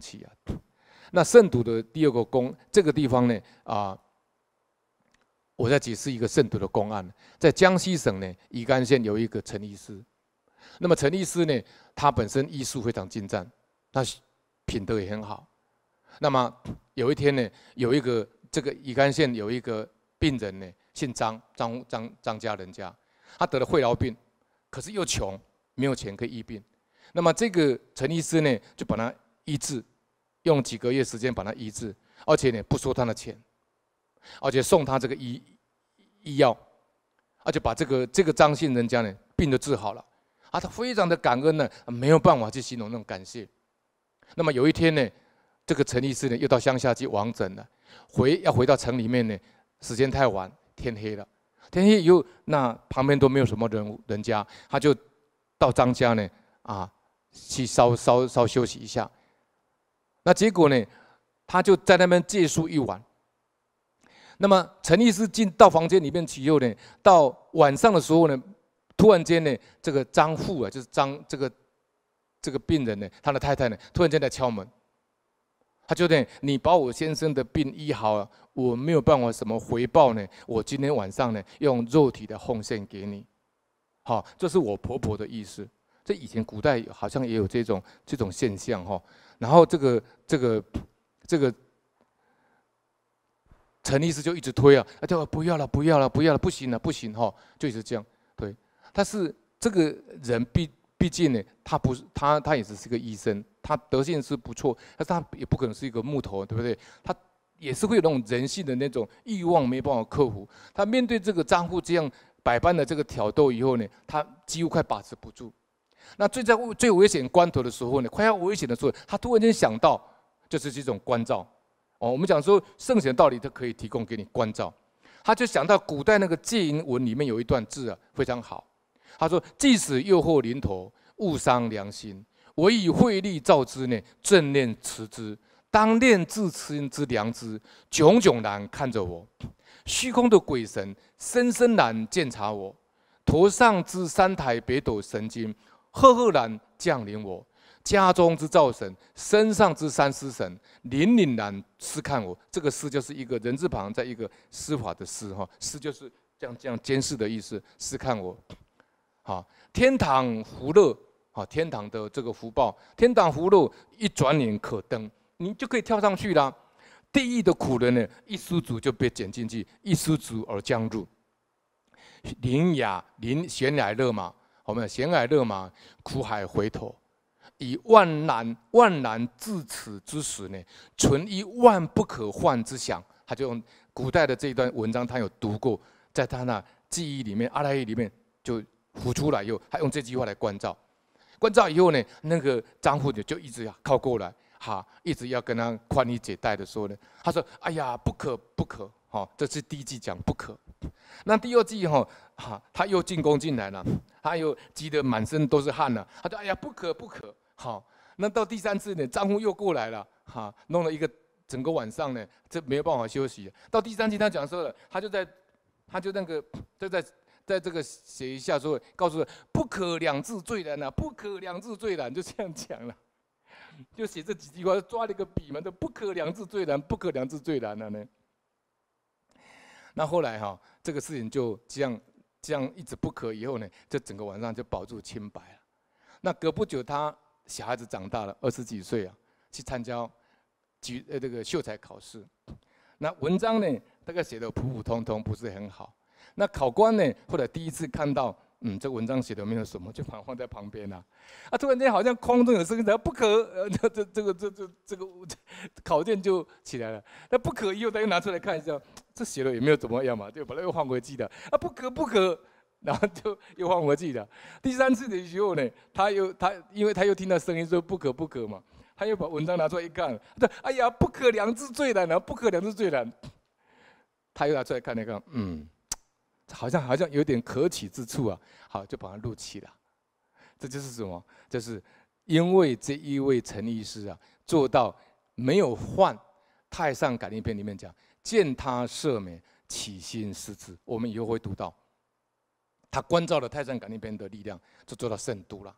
气啊。那胜读的第二个公，这个地方呢啊，我再解释一个胜读的公案，在江西省呢乙干县有一个陈医师，那么陈医师呢，他本身医术非常精湛，他品德也很好。那么有一天呢，有一个这个乙干县有一个病人呢，姓张，张张张家人家，他得了肺痨病，可是又穷，没有钱可以医病。那么这个陈医师呢，就把他医治。用几个月时间把他医治，而且呢不收他的钱，而且送他这个医医药，而且把这个这个张姓人家呢病都治好了，啊，他非常的感恩呢，没有办法去形容那种感谢。那么有一天呢，这个陈医师呢又到乡下去往诊了，回要回到城里面呢，时间太晚，天黑了，天黑以后那旁边都没有什么人人家，他就到张家呢啊去稍稍稍休息一下。那结果呢？他就在那边借宿一晚。那么陈医师进到房间里面去以后呢，到晚上的时候呢，突然间呢，这个张妇啊，就是张这个这个病人呢，他的太太呢，突然间在敲门。他就呢，你把我先生的病医好了，我没有办法什么回报呢？我今天晚上呢，用肉体的奉献给你。好，这是我婆婆的意思。这以前古代好像也有这种这种现象哈。然后这个这个这个陈律师就一直推啊，他就不要了，不要了，不要了，不行了，不行哈，就一直这样推。但是这个人毕毕竟呢，他不是他他也只是个医生，他德性是不错，但是他也不可能是一个木头，对不对？他也是会有那种人性的那种欲望没办法克服。他面对这个张妇这样百般的这个挑逗以后呢，他几乎快把持不住。那最在最危险关头的时候呢，快要危险的时候，他突然间想到，就是这种关照。哦，我们讲说圣贤道理，它可以提供给你关照。他就想到古代那个戒淫文里面有一段字啊，非常好。他说：“即使诱惑临头，勿伤良心，唯以慧力照之呢，正念持之。当念自亲之良知，炯炯然看着我，虚空的鬼神深深然鉴察我，头上之三台北斗神经。”赫赫然降临我家中之灶神，身上之三尸神，凛凛然视看我。这个“视”就是一个人字旁，在一个司法的“司”哈，“司”就是这样这样监视的意思。视看我，好，天堂福乐，好，天堂的这个福报，天堂福乐一转眼可登，你就可以跳上去了。地狱的苦人呢，一失足就被卷进去，一失足而将入。临崖临悬崖勒马。我们悬崖勒马，苦海回头，以万难万难至此之时呢，存一万不可换之想。他就用古代的这一段文章，他有读过，在他那记忆里面，阿赖耶里面就浮出来以后，他用这句话来关照。关照以后呢，那个张妇就就一直要靠过来，哈，一直要跟他宽衣解带的时候呢，他说：“哎呀，不可不可，哈，这是第一句讲不可。”那第二句哈，哈，他又进宫进来了，他又急得满身都是汗了。他说：“哎呀，不可不可，好。”那到第三次呢，张妇又过来了，哈，弄了一个整个晚上呢，这没有办法休息。到第三季他讲说了，他就在，他就那个就在在这个写一下说，告诉“不可两字最难啊，不可两字最难”，就这样讲了，就写这几句话，抓了一个笔嘛，就“不可两字最难，不可两字最难”了呢。那后来哈，这个事情就这样这样一直不可，以后呢，这整个晚上就保住清白了。那隔不久，他小孩子长大了，二十几岁啊，去参加举呃这个秀才考试。那文章呢，大概写的普普通通，不是很好。那考官呢，后来第一次看到。嗯，这文章写的没有什么，就把它放在旁边了。啊，突然间好像空中有声音，不可，呃，这这这个这这这个考卷就起来了。那不可以后，他又拿出来看一下，这写了也没有怎么样嘛，就把它又换回去的。啊，不可不可，然后就又换回去的。第三次的时候呢，他又他因为他又听到声音说不可不可嘛，他又把文章拿出来一看，他说哎呀，不可两字最难啊，不可两字最难。他又拿出来看那个，嗯。好像好像有点可取之处啊，好，就把它录起了。这就是什么？就是因为这一位陈医师啊，做到没有换《太上感应篇》里面讲，见他赦免，起心思之。我们以后会读到，他关照了《太上感应篇》的力量，就做到圣都了。